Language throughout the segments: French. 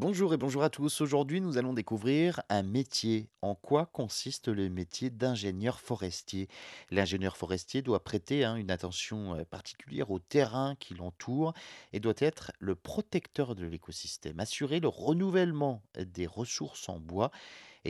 Bonjour et bonjour à tous. Aujourd'hui, nous allons découvrir un métier. En quoi consiste le métier d'ingénieur forestier? L'ingénieur forestier doit prêter hein, une attention euh, particulière au terrain qui l'entoure et doit être le protecteur de l'écosystème, assurer le renouvellement des ressources en bois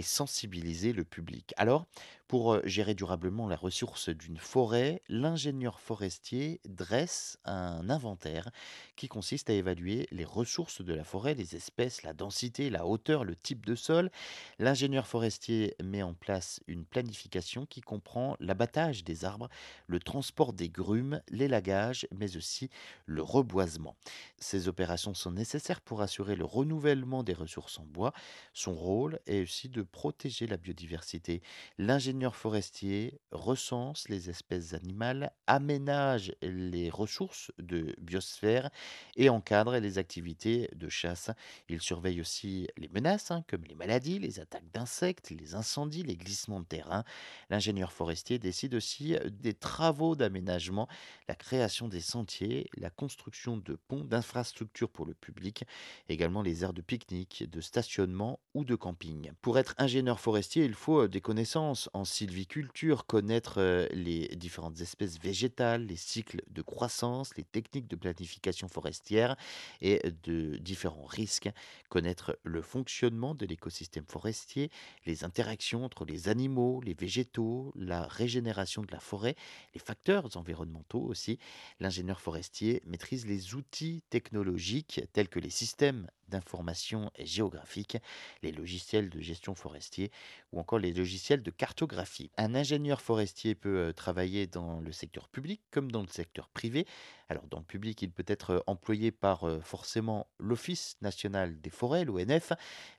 sensibiliser le public. Alors, pour gérer durablement la ressource d'une forêt, l'ingénieur forestier dresse un inventaire qui consiste à évaluer les ressources de la forêt, les espèces, la densité, la hauteur, le type de sol. L'ingénieur forestier met en place une planification qui comprend l'abattage des arbres, le transport des grumes, l'élagage, mais aussi le reboisement. Ces opérations sont nécessaires pour assurer le renouvellement des ressources en bois. Son rôle est aussi de protéger la biodiversité. L'ingénieur forestier recense les espèces animales, aménage les ressources de biosphère et encadre les activités de chasse. Il surveille aussi les menaces, hein, comme les maladies, les attaques d'insectes, les incendies, les glissements de terrain. L'ingénieur forestier décide aussi euh, des travaux d'aménagement, la création des sentiers, la construction de ponts, d'infrastructures pour le public, également les aires de pique-nique, de stationnement ou de camping. Pour être ingénieur forestier, il faut des connaissances en sylviculture, connaître les différentes espèces végétales, les cycles de croissance, les techniques de planification forestière et de différents risques, connaître le fonctionnement de l'écosystème forestier, les interactions entre les animaux, les végétaux, la régénération de la forêt, les facteurs environnementaux aussi. L'ingénieur forestier maîtrise les outils technologiques tels que les systèmes d'information géographique, les logiciels de gestion forestier ou encore les logiciels de cartographie. Un ingénieur forestier peut euh, travailler dans le secteur public comme dans le secteur privé. Alors dans le public, il peut être euh, employé par euh, forcément l'Office national des forêts, l'ONF,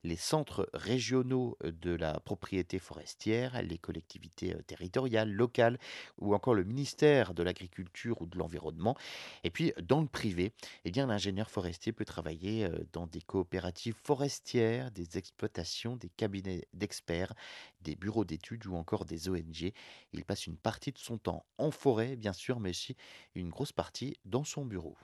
les centres régionaux de la propriété forestière, les collectivités territoriales, locales ou encore le ministère de l'Agriculture ou de l'Environnement. Et puis dans le privé, eh l'ingénieur forestier peut travailler dans coopératives forestières, des exploitations, des cabinets d'experts, des bureaux d'études ou encore des ONG. Il passe une partie de son temps en forêt, bien sûr, mais aussi une grosse partie dans son bureau.